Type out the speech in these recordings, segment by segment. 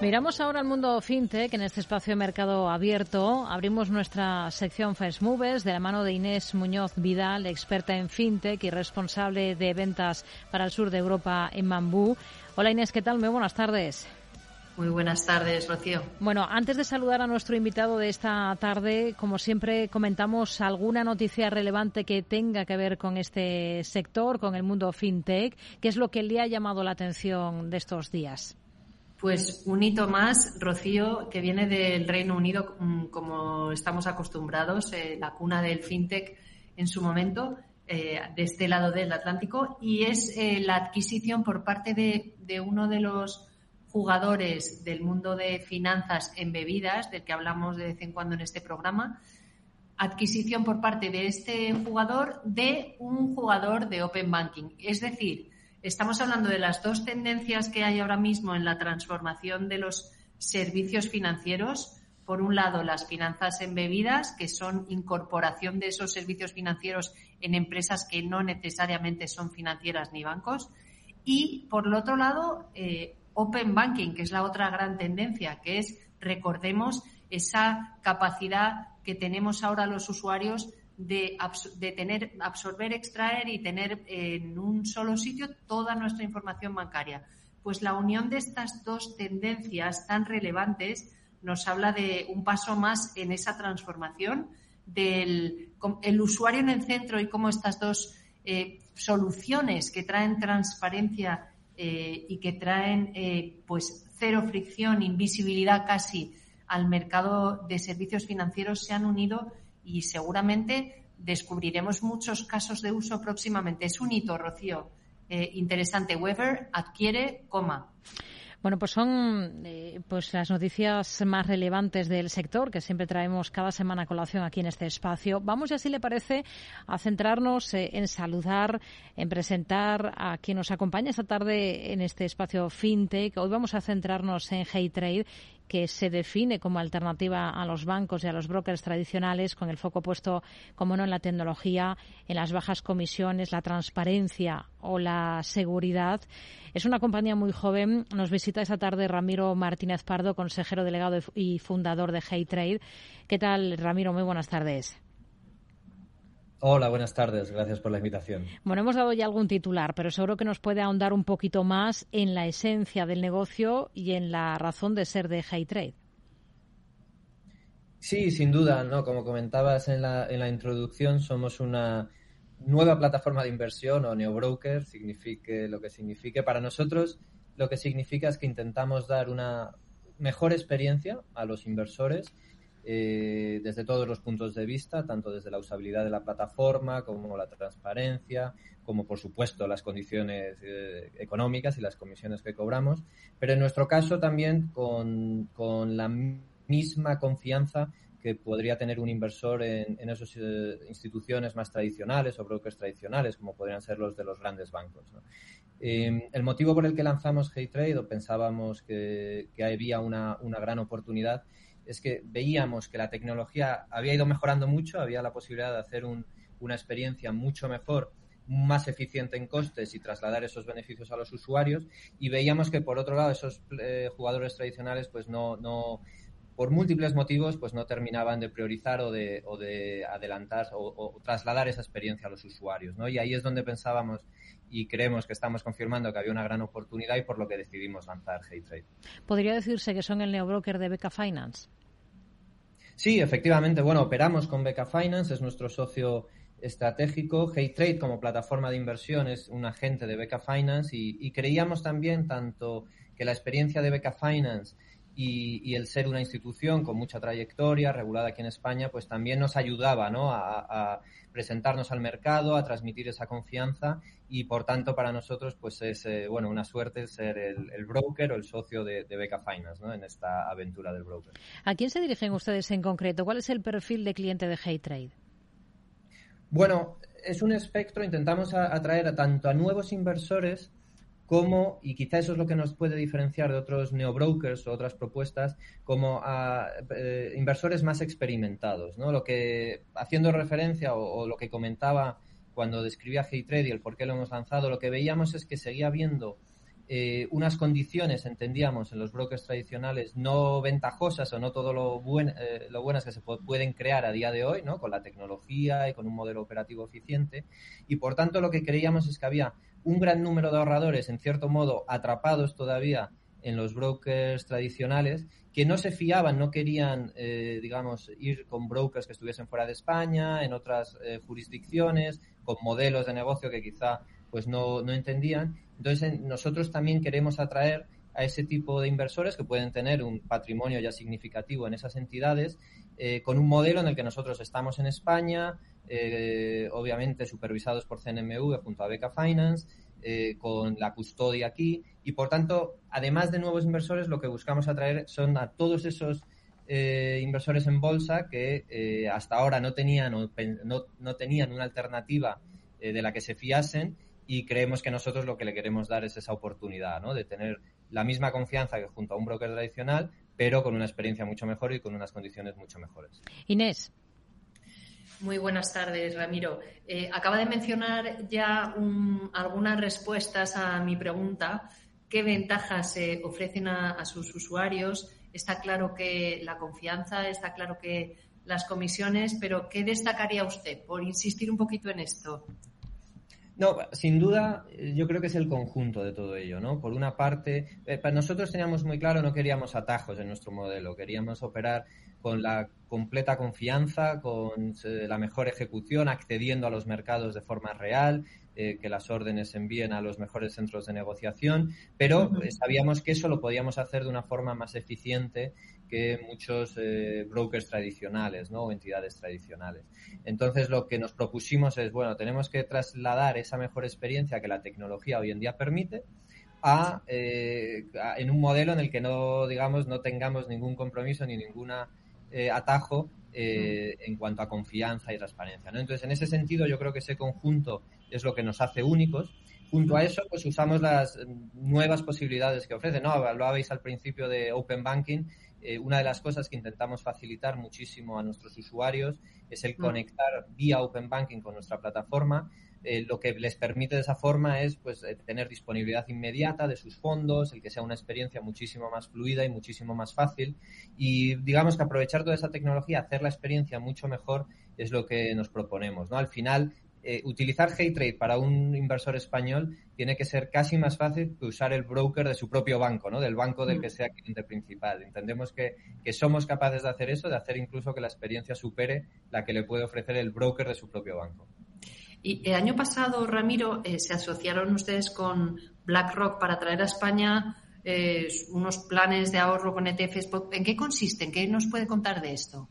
Miramos ahora al mundo fintech en este espacio de mercado abierto. Abrimos nuestra sección First Movers de la mano de Inés Muñoz Vidal, experta en fintech y responsable de ventas para el sur de Europa en Mambú. Hola Inés, ¿qué tal? Muy buenas tardes. Muy buenas tardes, Rocío. Bueno, antes de saludar a nuestro invitado de esta tarde, como siempre comentamos alguna noticia relevante que tenga que ver con este sector, con el mundo fintech. ¿Qué es lo que le ha llamado la atención de estos días? Pues un hito más, Rocío, que viene del Reino Unido, mm, como estamos acostumbrados, eh, la cuna del fintech en su momento, eh, de este lado del Atlántico, y es eh, la adquisición por parte de, de, uno de los jugadores del mundo de finanzas en bebidas, del que hablamos de vez en cuando en este programa, adquisición por parte de este jugador de un jugador de Open Banking. Es decir, Estamos hablando de las dos tendencias que hay ahora mismo en la transformación de los servicios financieros. Por un lado, las finanzas embebidas, que son incorporación de esos servicios financieros en empresas que no necesariamente son financieras ni bancos. Y por el otro lado, eh, Open Banking, que es la otra gran tendencia, que es, recordemos, esa capacidad que tenemos ahora los usuarios de, tener, absorber, extraer y tener en un solo sitio toda nuestra información bancaria. Pues la unión de estas dos tendencias tan relevantes nos habla de un paso más en esa transformación del el usuario en el centro y cómo estas dos eh, soluciones que traen transparencia eh, y que traen eh, pues cero fricción, invisibilidad casi al mercado de servicios financieros se han unido y seguramente descubriremos muchos casos de uso próximamente. Es un hito, Rocío. Eh, interesante. Weber adquiere coma. Bueno, pues son eh, pues las noticias más relevantes del sector que siempre traemos cada semana a colación aquí en este espacio. Vamos, ya si le parece, a centrarnos eh, en saludar, en presentar a quien nos acompaña esta tarde en este espacio FinTech. Hoy vamos a centrarnos en HeyTrade que se define como alternativa a los bancos y a los brokers tradicionales, con el foco puesto, como no, en la tecnología, en las bajas comisiones, la transparencia o la seguridad. Es una compañía muy joven. Nos visita esta tarde Ramiro Martínez Pardo, consejero delegado y fundador de HeyTrade. ¿Qué tal, Ramiro? Muy buenas tardes. Hola, buenas tardes. Gracias por la invitación. Bueno, hemos dado ya algún titular, pero seguro que nos puede ahondar un poquito más en la esencia del negocio y en la razón de ser de HeyTrade. Sí, sin duda, ¿no? Como comentabas en la, en la introducción, somos una nueva plataforma de inversión o neobroker, signifique lo que signifique. Para nosotros, lo que significa es que intentamos dar una mejor experiencia a los inversores eh, desde todos los puntos de vista, tanto desde la usabilidad de la plataforma como la transparencia, como por supuesto las condiciones eh, económicas y las comisiones que cobramos, pero en nuestro caso también con, con la misma confianza que podría tener un inversor en, en esas eh, instituciones más tradicionales o brokers tradicionales, como podrían ser los de los grandes bancos. Eh, el motivo por el que lanzamos HeyTrade o pensábamos que, que había una, una gran oportunidad es que veíamos que la tecnología había ido mejorando mucho, había la posibilidad de hacer un, una experiencia mucho mejor, más eficiente en costes y trasladar esos beneficios a los usuarios y veíamos que por otro lado esos eh, jugadores tradicionales pues no, no por múltiples motivos pues no terminaban de priorizar o de, o de adelantar o, o, trasladar esa experiencia a los usuarios ¿no? y ahí es donde pensábamos y creemos que estamos confirmando que había una gran oportunidad y por lo que decidimos lanzar HeyTrade. ¿Podría decirse que son el neobroker de Beca Finance? Sí, efectivamente. Bueno, operamos con Beca Finance, es nuestro socio estratégico. HeyTrade como plataforma de inversión es un agente de Beca Finance y, y creíamos también tanto que la experiencia de Beca Finance y, y, el ser una institución con mucha trayectoria, regulada aquí en España, pues también nos ayudaba ¿no? a, a, presentarnos al mercado, a transmitir esa confianza y por tanto para nosotros pues es eh, bueno una suerte ser el, el, broker o el socio de, de Beca Finance ¿no? en esta aventura del broker. ¿A quién se dirigen ustedes en concreto? ¿Cuál es el perfil de cliente de HeyTrade? Bueno, es un espectro, intentamos atraer a tanto a nuevos inversores como, y quizá eso es lo que nos puede diferenciar de otros neobrokers o otras propuestas, como a eh, inversores más experimentados, ¿no? Lo que, haciendo referencia o, lo que comentaba cuando describía HeyTrade y el por qué lo hemos lanzado, lo que veíamos es que seguía habiendo eh, unas condiciones, entendíamos, en los brokers tradicionales no ventajosas o no todo lo, eh, lo buenas que se pueden crear a día de hoy, ¿no? Con la tecnología y con un modelo operativo eficiente. Y por tanto lo que creíamos es que había un gran número de ahorradores, en cierto modo, atrapados todavía en los brokers tradicionales que no se fiaban, no querían, eh, digamos, ir con brokers que estuviesen fuera de España, en otras jurisdicciones, con modelos de negocio que quizá pues no, no entendían. Entonces, nosotros también queremos atraer a ese tipo de inversores que pueden tener un patrimonio ya significativo en esas entidades, eh, con un modelo en el que nosotros estamos en España, eh, obviamente supervisados por CNMV junto a Beca Finance, eh, con la custodia aquí, y por tanto, además de nuevos inversores, lo que buscamos atraer son a todos esos inversores en bolsa que hasta ahora no tenían, no, no tenían una alternativa de la que se fiasen y creemos que nosotros lo que le queremos dar es esa oportunidad, ¿no? De tener la misma confianza que junto a un broker tradicional, pero con una experiencia mucho mejor y con unas condiciones mucho mejores. Inés. Muy buenas tardes, Ramiro. Eh, acaba de mencionar ya algunas respuestas a mi pregunta. ¿Qué ventajas se ofrecen a sus usuarios? Está claro que la confianza, está claro que las comisiones, pero ¿qué destacaría usted por insistir un poquito en esto? No, sin duda, yo creo que es el conjunto de todo ello, ¿no? Por una parte, eh, para nosotros teníamos muy claro, no queríamos atajos en nuestro modelo, queríamos operar con la completa confianza, con eh, la mejor ejecución, accediendo a los mercados de forma real, eh, que las órdenes envíen a los mejores centros de negociación, pero sabíamos que eso lo podíamos hacer de una forma más eficiente que muchos eh, brokers tradicionales ¿no? o entidades tradicionales. Entonces lo que nos propusimos es, bueno, tenemos que trasladar esa mejor experiencia que la tecnología hoy en día permite a, eh, en un modelo en el que no, digamos, no tengamos ningún compromiso ni ningún eh, atajo en cuanto a confianza y transparencia. ¿no? Entonces, en ese sentido, yo creo que ese conjunto es lo que nos hace únicos. Junto a eso, pues usamos las nuevas posibilidades que ofrece. ¿no? Hablabais al principio de Open Banking eh, una de las cosas que intentamos facilitar muchísimo a nuestros usuarios es el mm. conectar vía Open Banking con nuestra plataforma. Eh, lo que les permite de esa forma es pues, eh, tener disponibilidad inmediata de sus fondos, el que sea una experiencia muchísimo más fluida y muchísimo más fácil. Y digamos que aprovechar toda esa tecnología, hacer la experiencia mucho mejor es lo que nos proponemos. ¿no? Al final, eh, utilizar HeyTrade para un inversor español tiene que ser casi más fácil que usar el broker de su propio banco, ¿no? Del banco del mm. que sea cliente principal. Entendemos que, somos capaces de hacer eso, de hacer incluso que la experiencia supere la que le puede ofrecer el broker de su propio banco. Y el año pasado, Ramiro, eh, se asociaron ustedes con BlackRock para traer a España eh, unos planes de ahorro con ETFs. ¿En qué consisten? ¿Qué nos puede contar de esto?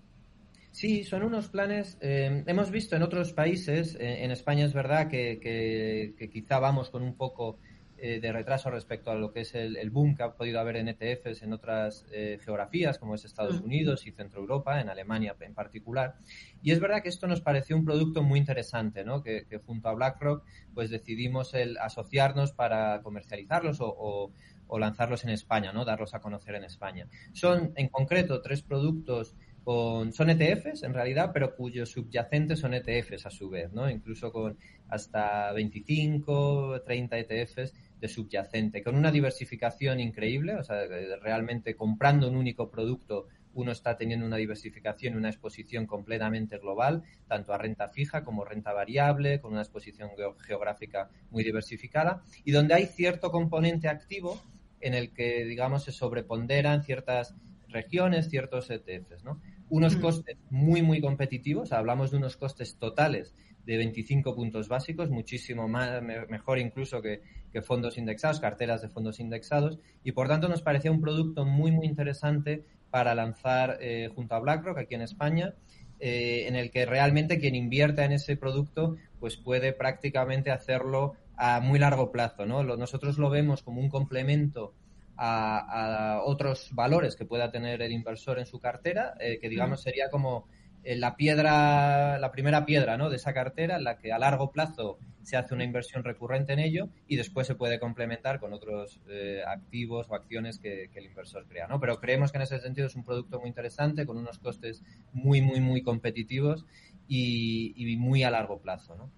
Sí, son unos planes. Eh, hemos visto en otros países, eh, en España es verdad que, que, quizá vamos con un poco eh, de retraso respecto a lo que es el, boom que ha podido haber en ETFs en otras geografías, como es Estados Unidos y Centro Europa, en Alemania en particular. Y es verdad que esto nos pareció un producto muy interesante, ¿no? que, junto a BlackRock pues decidimos el asociarnos para comercializarlos o, o lanzarlos en España, ¿no? darlos a conocer en España. Son en concreto tres productos son ETFs en realidad, pero cuyos subyacentes son ETFs a su vez, ¿no? Incluso con hasta 25, 30 ETFs de subyacente, con una diversificación increíble, o sea, realmente comprando un único producto uno está teniendo una diversificación, una exposición completamente global, tanto a renta fija como renta variable, con una exposición geográfica muy diversificada, y donde hay cierto componente activo en el que, digamos, se sobreponderan ciertas regiones, ciertos ETFs, ¿no? Unos costes muy, muy competitivos. Hablamos de unos costes totales de 25 puntos básicos, muchísimo más, mejor incluso que, fondos indexados, carteras de fondos indexados, y por tanto nos parecía un producto muy, muy interesante para lanzar eh, junto a BlackRock aquí en España, eh, en el que realmente quien invierta en ese producto pues puede prácticamente hacerlo a muy largo plazo. ¿no? nosotros lo vemos como un complemento a, otros valores que pueda tener el inversor en su cartera, eh, que digamos sería como eh, la piedra, la primera piedra ¿no? de esa cartera, en la que a largo plazo se hace una inversión recurrente en ello y después se puede complementar con otros eh, activos o acciones que, el inversor crea. ¿no? Pero creemos que en ese sentido es un producto muy interesante, con unos costes muy, muy, muy competitivos y, y muy a largo plazo. ¿no?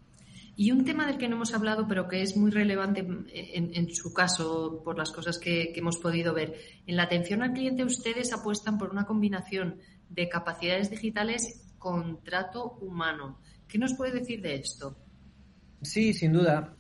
Y un tema del que no hemos hablado, pero que es muy relevante en, su caso, por las cosas que, hemos podido ver. En la atención al cliente, ustedes apuestan por una combinación de capacidades digitales con trato humano. ¿Qué nos puede decir de esto? Sí, sin duda.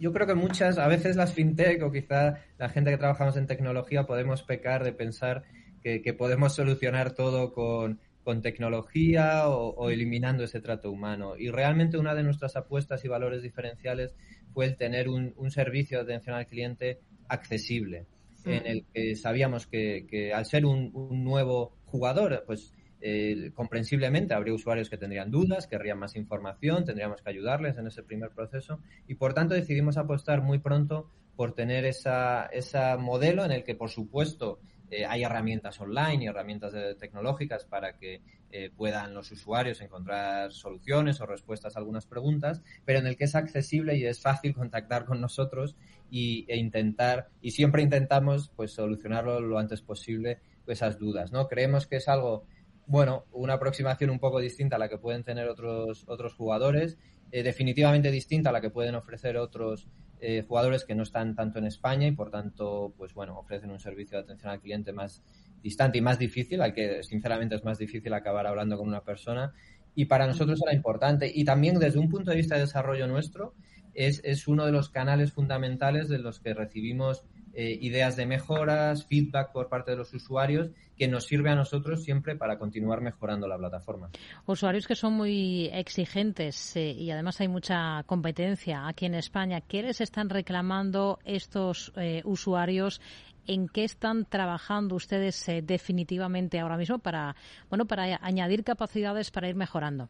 Yo creo que muchas, a veces las fintech o quizá la gente que trabajamos en tecnología podemos pecar de pensar que podemos solucionar todo con con tecnología o, eliminando ese trato humano. Y realmente una de nuestras apuestas y valores diferenciales fue el tener un, servicio de atención al cliente accesible, en el que sabíamos que, al ser un, nuevo jugador, pues eh, comprensiblemente habría usuarios que tendrían dudas, querrían más información, tendríamos que ayudarles en ese primer proceso y por tanto decidimos apostar muy pronto por tener esa, ese modelo en el que, por supuesto, eh, hay herramientas online y herramientas tecnológicas para que eh, puedan los usuarios encontrar soluciones o respuestas a algunas preguntas, pero en el que es accesible y es fácil contactar con nosotros y, e intentar, y siempre intentamos pues solucionarlo lo antes posible esas dudas, ¿no? Creemos que es algo bueno, una aproximación un poco distinta a la que pueden tener otros, otros jugadores, eh, definitivamente distinta a la que pueden ofrecer otros eh, jugadores que no están tanto en España y por tanto, pues bueno, ofrecen un servicio de atención al cliente más distante y más difícil, al que sinceramente es más difícil acabar hablando con una persona. Y para nosotros era importante. Y también desde un punto de vista de desarrollo nuestro, es, es uno de los canales fundamentales de los que recibimos eh, ideas de mejoras, feedback por parte de los usuarios que nos sirve a nosotros siempre para continuar mejorando la plataforma. Usuarios que son muy exigentes eh, y además hay mucha competencia aquí en España. ¿Qué les están reclamando estos eh, usuarios? ¿En qué están trabajando ustedes definitivamente ahora mismo para, bueno, para añadir capacidades para ir mejorando?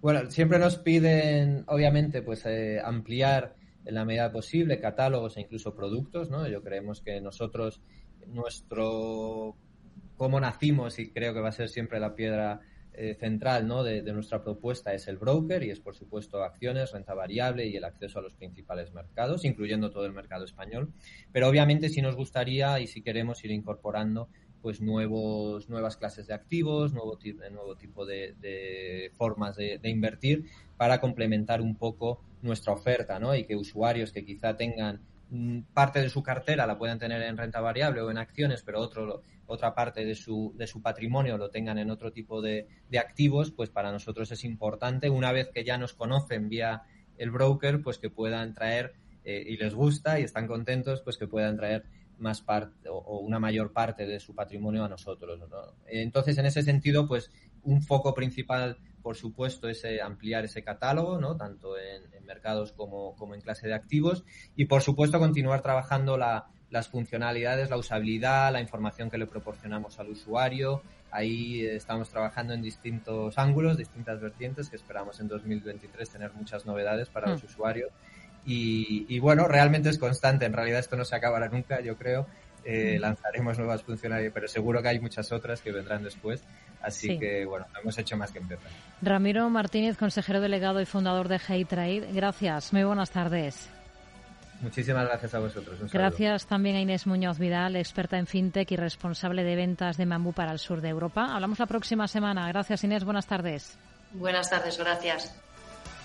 Bueno, siempre nos piden, obviamente, pues ampliar en la medida posible catálogos e incluso productos, ¿no? Yo creemos que nosotros, nuestro, cómo nacimos y creo que va a ser siempre la piedra eh, central ¿no? de, nuestra propuesta es el broker y es por supuesto acciones, renta variable y el acceso a los principales mercados, incluyendo todo el mercado español. Pero obviamente sí nos gustaría y si queremos ir incorporando pues nuevos, nuevas clases de activos, nuevo, nuevo tipo de, formas de, invertir para complementar un poco nuestra oferta, ¿no? Y que usuarios que quizá tengan mm, parte de su cartera la puedan tener en renta variable o en acciones, pero otro, otra parte de su, de su patrimonio lo tengan en otro tipo de, de activos, pues para nosotros es importante, una vez que ya nos conocen vía el broker, pues que puedan traer eh, y les gusta y están contentos, pues que puedan traer más parte o, una mayor parte de su patrimonio a nosotros. Entonces, en ese sentido, pues un foco principal, por supuesto, es eh, ampliar ese catálogo, ¿no? tanto en, mercados como, como, en clase de activos, y por supuesto continuar trabajando las funcionalidades, la usabilidad, la información que le proporcionamos al usuario. Ahí eh, estamos trabajando en distintos ángulos, distintas vertientes, que esperamos en 2023 tener muchas novedades para los hmm. usuarios y, bueno, realmente es constante. En realidad esto no se acabará nunca, yo creo. Eh, lanzaremos nuevas funcionalidades, pero seguro que hay muchas otras que vendrán después. Así que, bueno, hemos hecho más que empezar. Ramiro Martínez, consejero delegado y fundador de Hey Trade. Gracias. Muy buenas tardes. Muchísimas gracias a vosotros. gracias también a Inés Muñoz Vidal, experta en fintech y responsable de ventas de Mambú para el sur de Europa. Hablamos la próxima semana. Gracias, Inés. Buenas tardes. Buenas tardes. Gracias.